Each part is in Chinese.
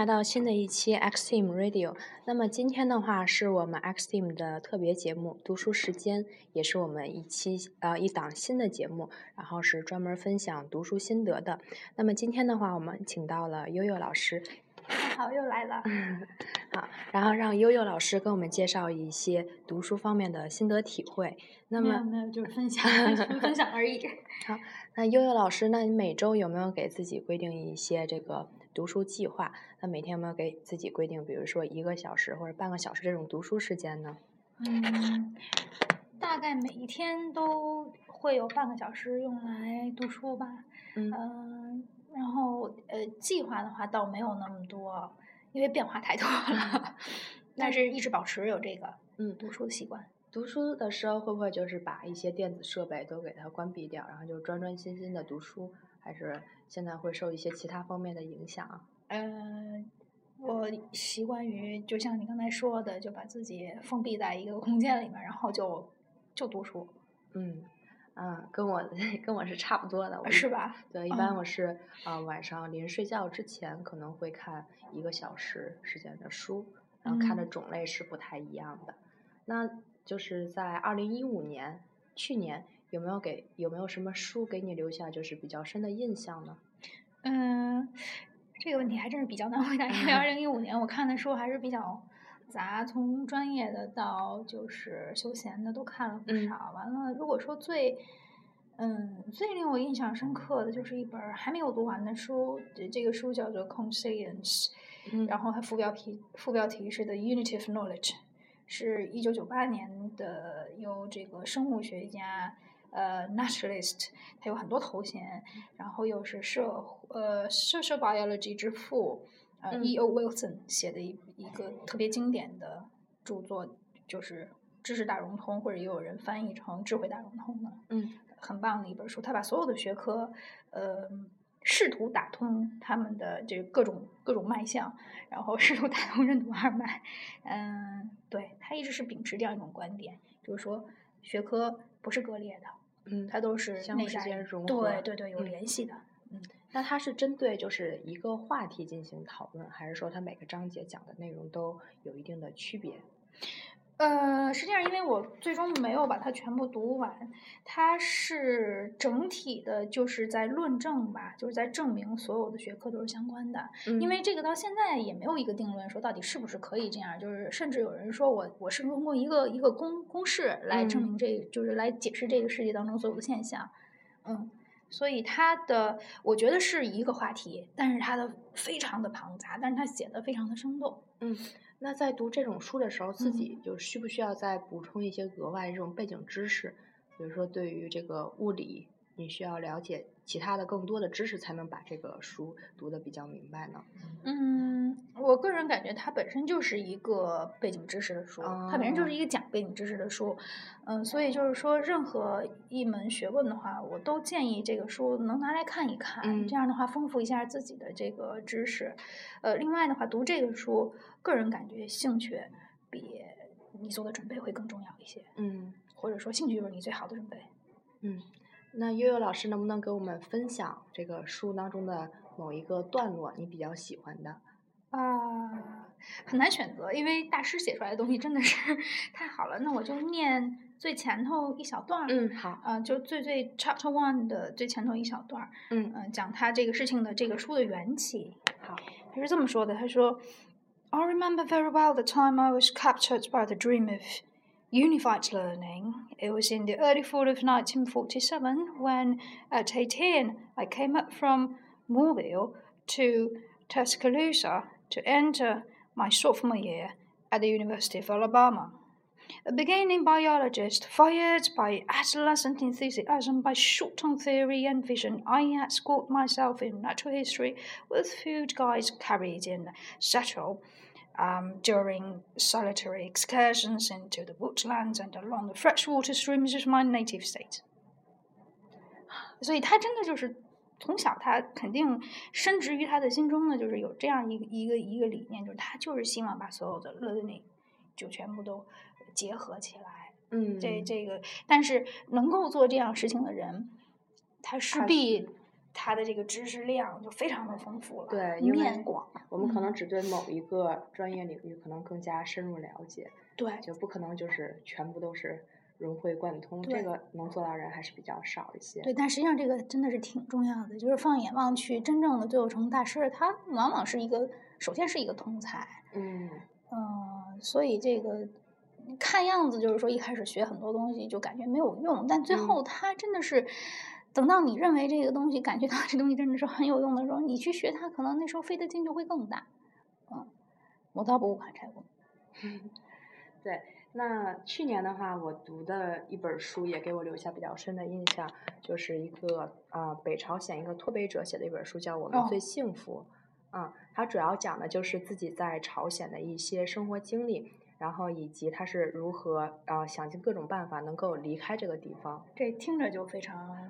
来到新的一期 X Team Radio。那么今天的话是我们 X Team 的特别节目——读书时间，也是我们一期呃一档新的节目，然后是专门分享读书心得的。那么今天的话，我们请到了悠悠老师。好，又来了。好，然后让悠悠老师跟我们介绍一些读书方面的心得体会。那么没有，就是分享 分享而已。好，那悠悠老师，那你每周有没有给自己规定一些这个？读书计划，那每天有没有给自己规定，比如说一个小时或者半个小时这种读书时间呢？嗯，大概每一天都会有半个小时用来读书吧。嗯，然后呃，计划的话倒没有那么多，因为变化太多了。但是一直保持有这个嗯读书的习惯。读书的时候会不会就是把一些电子设备都给它关闭掉，然后就专专心心的读书？还是现在会受一些其他方面的影响？呃，我习惯于就像你刚才说的，就把自己封闭在一个空间里面，然后就就读书。嗯，啊，跟我跟我是差不多的，我是吧？对，一般我是啊晚上临睡觉之前可能会看一个小时时间的书，然后看的种类是不太一样的。那就是在二零一五年，去年。有没有给有没有什么书给你留下就是比较深的印象呢？嗯，这个问题还真是比较难回答，因为 二零一五年我看的书还是比较杂，从专业的到就是休闲的都看了不少。完了，如果说最嗯最令我印象深刻的就是一本还没有读完的书，这个书叫做《Conscience》，然后它副标题副标题是《The Unity of Knowledge》，是一九九八年的，由这个生物学家。呃，naturalist，他有很多头衔，然后又是社呃 social biology 之父，呃，E.O. Wilson 写的一一个特别经典的著作，就是《知识大融通》，或者也有人翻译成《智慧大融通》的，嗯，很棒的一本书。他把所有的学科，呃，试图打通他们的这各种各种脉象，然后试图打通任督二脉。嗯，对他一直是秉持这样一种观点，就是说学科不是割裂的。嗯，它都是相互之间融合，对对对，有联系的。嗯，那它是针对就是一个话题进行讨论，还是说它每个章节讲的内容都有一定的区别？呃，实际上，因为我最终没有把它全部读完，它是整体的，就是在论证吧，就是在证明所有的学科都是相关的。因为这个到现在也没有一个定论，说到底是不是可以这样。就是甚至有人说我我是通过一个一个公公式来证明这，就是来解释这个世界当中所有的现象。嗯，所以它的我觉得是一个话题，但是它的非常的庞杂，但是它写的非常的生动。嗯。那在读这种书的时候，自己就需不需要再补充一些额外这种背景知识？比如说，对于这个物理，你需要了解其他的更多的知识，才能把这个书读得比较明白呢？嗯，我个人感觉它本身就是一个背景知识的书，它本身就是一个讲背景知识的书。嗯，所以就是说，任何一门学问的话，我都建议这个书能拿来看一看，这样的话丰富一下自己的这个知识。呃，另外的话，读这个书，个人感觉兴趣比你做的准备会更重要一些。嗯，或者说兴趣就是你最好的准备。嗯，那悠悠老师能不能给我们分享这个书当中的？某一个段落你比较喜欢的啊，很难选择，因为大师写出来的东西真的是 太好了。那我就念最前头一小段儿。嗯，好。啊，就最最 chapter one 的最前头一小段儿。嗯嗯，讲他这个事情的这个书的缘起。好，他是这么说的：他说，I remember very well the time I was captured by the dream of unified learning. It was in the early fall of 1947 when, at 18, I came up from Mobile to Tuscaloosa to enter my sophomore year at the University of Alabama. A beginning biologist, fired by adolescent enthusiasm by short-term theory and vision, I had myself in natural history with field guides carried in satchel um, during solitary excursions into the woodlands and along the freshwater streams of my native state. 所以，他真的就是从小他肯定深植于他的心中呢，就是有这样一个一个一个理念，就是他就是希望把所有的 learning 就全部都结合起来。嗯，这这个，但是能够做这样事情的人，他势必 他的这个知识量就非常的丰富了，对，面广。我们可能嗯只对某一个专业领域可能更加深入了解，对，就不可能就是全部都是融会贯通，这个能做到人还是比较少一些。对，但实际上这个真的是挺重要的，就是放眼望去，真正的最后成大师，他往往是一个，首先是一个通才，嗯，嗯，所以这个看样子就是说一开始学很多东西就感觉没有用，但最嗯后他真的是。等到你认为这个东西，感觉到这东西真的是很有用的时候，你去学它，可能那时候费的劲就会更大。嗯，磨刀不误砍柴工。对。那去年的话，我读的一本书也给我留下比较深的印象，就是一个呃北朝鲜一个脱北者写的一本书，叫《我们哦最幸福》。嗯，它主要讲的就是自己在朝鲜的一些生活经历，然后以及他是如何呃想尽各种办法能够离开这个地方。这听着就非常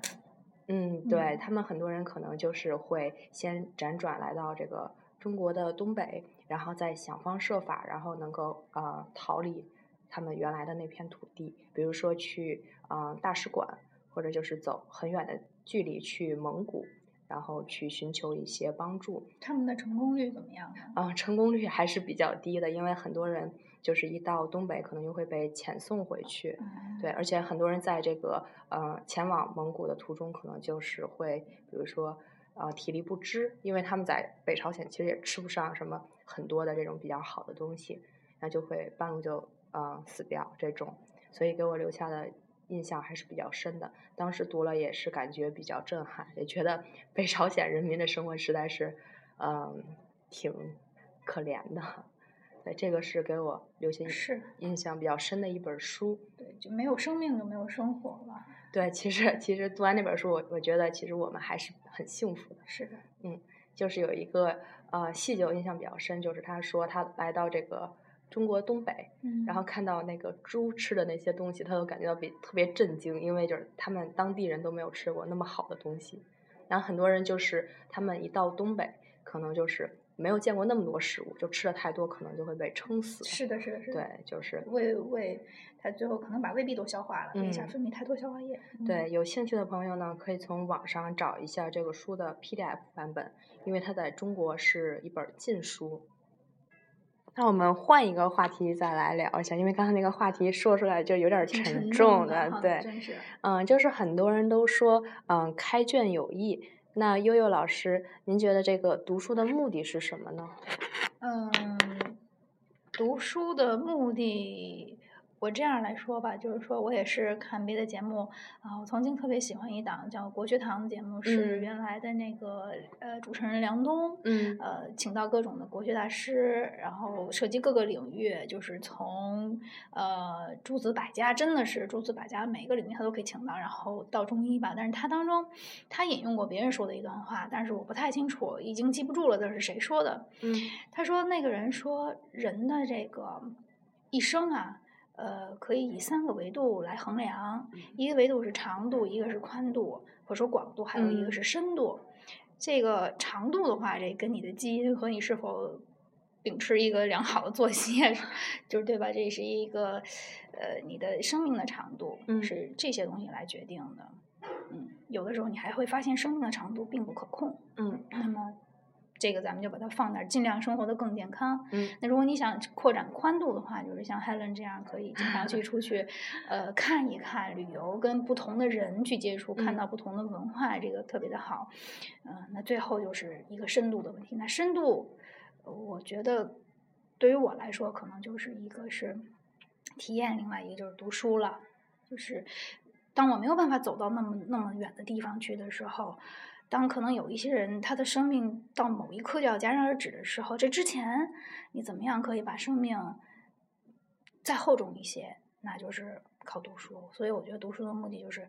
嗯，对嗯他们很多人可能就是会先辗转来到这个中国的东北，然后再想方设法，然后能够呃逃离他们原来的那片土地，比如说去呃大使馆，或者就是走很远的距离去蒙古，然后去寻求一些帮助。他们的成功率怎么样呢？啊、成功率还是比较低的，因为很多人就是一到东北，可能又会被遣送回去。嗯对，而且很多人在这个呃前往蒙古的途中，可能就是会，比如说呃体力不支，因为他们在北朝鲜其实也吃不上什么很多的这种比较好的东西，那就会半路就呃死掉这种，所以给我留下的印象还是比较深的。当时读了也是感觉比较震撼，也觉得北朝鲜人民的生活实在是嗯、呃挺可怜的。对，这个是给我留下是印象比较深的一本书。对，就没有生命就没有生活了。对，其实其实读完那本书，我我觉得其实我们还是很幸福的。是的，嗯就是有一个呃细节我印象比较深，就是他说他来到这个中国东北，嗯，然后看到那个猪吃的那些东西，他都感觉到比特别震惊，因为就是他们当地人都没有吃过那么好的东西。然后很多人就是他们一到东北，可能就是没有见过那么多食物，就吃的太多，可能就会被撑死。是的，是的，是的。对，就是胃胃，它最后可能把胃壁都消化了，一下嗯分泌太多消化液。嗯，对，有兴趣的朋友呢，可以从网上找一下这个书的 PDF 版本，因为它在中国是一本禁书。那我们换一个话题再来聊一下，因为刚才那个话题说出来就有点儿挺沉重的，对，真是。嗯，就是很多人都说，嗯，开卷有益。那悠悠老师，您觉得这个读书的目的是什么呢？嗯，读书的目的，我这样来说吧，就是说我也是看别的节目啊，我曾经特别喜欢一档叫国学堂的节目，是嗯原来的那个呃主持人梁冬，嗯呃，请到各种的国学大师，然后涉及各个领域，就是从呃诸子百家，真的是诸子百家，每个领域他都可以请到，然后到中医吧。但是他当中，他引用过别人说的一段话，但是我不太清楚，已经记不住了，这是谁说的？嗯他说那个人说人的这个一生啊，呃，可以以三个维度来衡量，一个维度是长度，一个是宽度，或者说广度，还有一个嗯是深度。这个长度的话，这跟你的基因和你是否秉持一个良好的作息啊，就是对吧？这是一个呃你的生命的长度，嗯是这些东西来决定的。嗯，有的时候你还会发现生命的长度并不可控。嗯那么这个咱们就把它放那儿，尽量生活的更健康。嗯那如果你想扩展宽度的话，就是像 Helen 这样，可以经常去 出去，呃，看一看旅游，跟不同的人去接触，看嗯到不同的文化，这个特别的好。嗯、那最后就是一个深度的问题。那深度，呃我觉得对于我来说，可能就是一个是体验，另外一个就是读书了。就是当我没有办法走到那么那么远的地方去的时候，当可能有一些人他的生命到某一刻就要戛然而止的时候，这之前你怎么样可以把生命再厚重一些？那就是靠读书。所以我觉得读书的目的就是，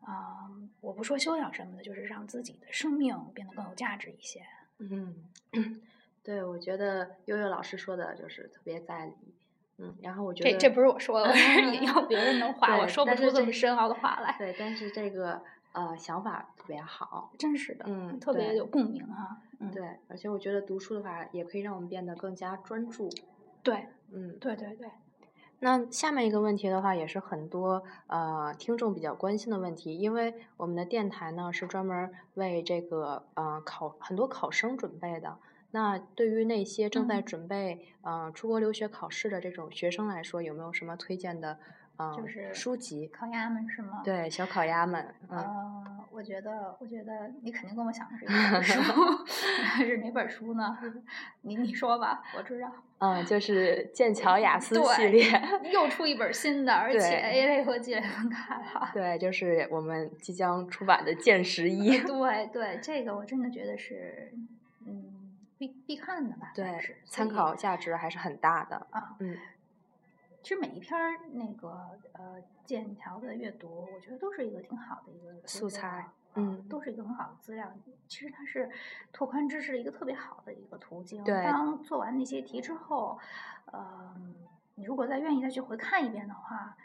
啊、我不说修养什么的，就是让自己的生命变得更有价值一些。嗯，对，我觉得悠悠老师说的就是特别在理。嗯，然后我觉得这这不是我说的，我是引用 别人的话，我说不出这么深奥的话来。对，但是这个呃想法特别好。真是的，嗯特别有共鸣哈。嗯，对，而且我觉得读书的话，也可以让我们变得更加专注。对嗯，对对对，那下面一个问题的话，也是很多呃听众比较关心的问题，因为我们的电台呢是专门为这个呃考很多考生准备的。那对于那些正在准备呃出国留学考试的这种学生来说，有没有什么推荐的呃就是书籍？烤鸭们是吗？。对，小烤鸭们，嗯，呃，我觉得，我觉得你肯定跟我想的是一本书，是哪本书呢？你你说吧，我知道。嗯，就是剑桥雅思系列，又出一本新的，而且 A 类和 G 类分开了。对，就是我们即将出版的《剑十一》。对对，这个我真的觉得是，嗯，必必看的吧。对是，参考价值还是很大的。啊。嗯，其实每一篇儿那个呃剑桥的阅读，我觉得都是一个挺好的一个素材啊嗯都是一个很好的资料。其实它是拓宽知识的一个特别好的一个途径。对当做完那些题之后，呃，你如果再愿意再去回看一遍的话，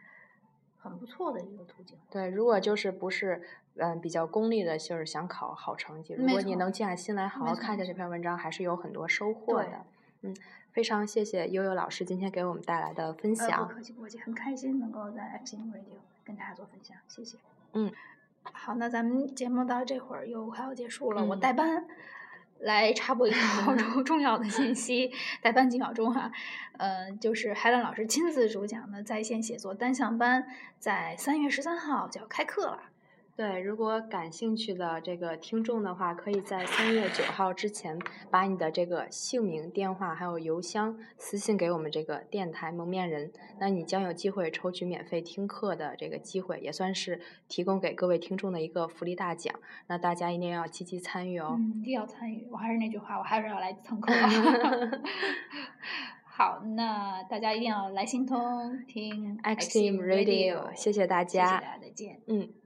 很不错的一个途径。对，如果就是不是嗯比较功利的，就是想考好成绩，如果你能静下心来好好看一下这篇文章，还是有很多收获对的。嗯，非常谢谢悠悠老师今天给我们带来的分呃，享不。客气不客气，很开心能够在 in Radio 跟大家做分享，谢谢。嗯，好，那咱们节目到这会儿又快要结束了，我嗯代班来插播一条重 重要的信息，待班几秒钟哈、呃，就是海兰老师亲自主讲的在线写作单项班，在三月十三号就要开课了。对，如果感兴趣的这个听众的话，可以在三月九号之前把你的这个姓名、电话还有邮箱私信给我们这个电台蒙面人，那你将有机会抽取免费听课的这个机会，也算是提供给各位听众的一个福利大奖。那大家一定要积极参与哦。嗯，一定要参与。我还是那句话，我还是要来蹭课。好，那大家一定要来心通听 X Team Radio，谢谢大谢谢家大家，再见。嗯。